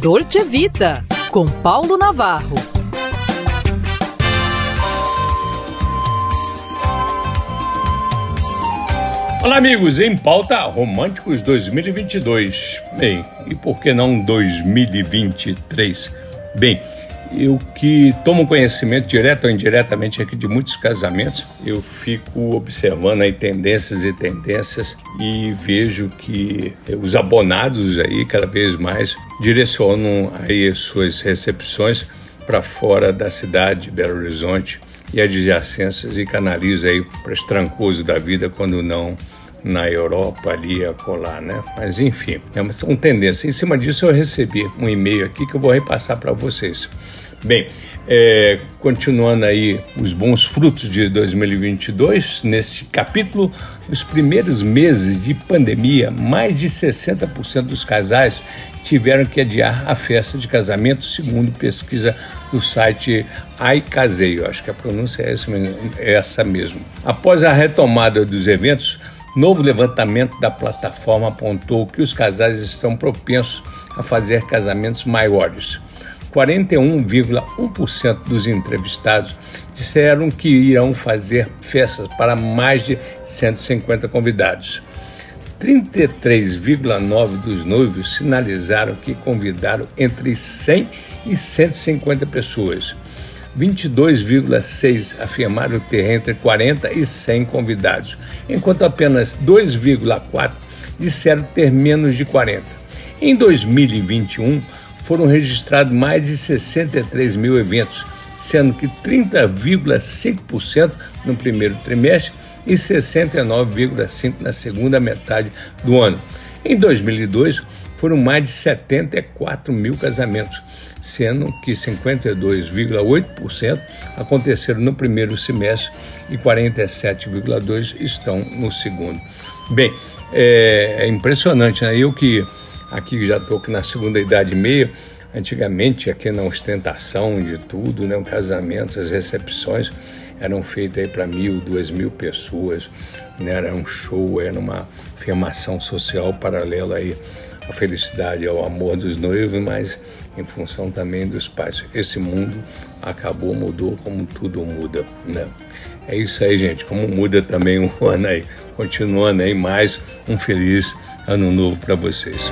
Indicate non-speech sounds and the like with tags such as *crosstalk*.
Dolce Vita, com Paulo Navarro. Olá, amigos, em pauta Românticos 2022. Bem, e por que não 2023? Bem, eu que tomo conhecimento direto ou indiretamente aqui de muitos casamentos, eu fico observando aí tendências e tendências e vejo que os abonados aí cada vez mais direcionam aí suas recepções para fora da cidade de Belo Horizonte e adjacências e canaliza aí para os trancosos da vida quando não na Europa ali a colar, né? Mas enfim, é uma, uma tendência. Em cima disso eu recebi um e-mail aqui que eu vou repassar para vocês. Bem, é, continuando aí os bons frutos de 2022, nesse capítulo, nos primeiros meses de pandemia, mais de 60% dos casais tiveram que adiar a festa de casamento, segundo pesquisa do site iCaseio. Acho que a pronúncia é é essa mesmo. Após a retomada dos eventos, Novo levantamento da plataforma apontou que os casais estão propensos a fazer casamentos maiores. 41,1% dos entrevistados disseram que irão fazer festas para mais de 150 convidados. 33,9% dos noivos sinalizaram que convidaram entre 100 e 150 pessoas. 22,6 afirmaram ter entre 40 e 100 convidados, enquanto apenas 2,4 disseram ter menos de 40. Em 2021, foram registrados mais de 63 mil eventos, sendo que 30,5% no primeiro trimestre e 69,5% na segunda metade do ano. Em 2002, foram mais de 74 mil casamentos, sendo que 52,8% aconteceram no primeiro semestre e 47,2% estão no segundo. Bem, é, é impressionante, né? Eu que aqui já estou na segunda idade e meia, antigamente aqui na ostentação de tudo, né? O casamento, as recepções eram feitas aí para mil, duas mil pessoas, né? Era um show, era uma afirmação social paralela aí à felicidade, ao amor dos noivos, mas em função também dos pais. Esse mundo acabou, mudou como tudo muda, né? É isso aí, gente. Como muda também o *laughs* ano aí. Continuando aí, mais um feliz ano novo para vocês.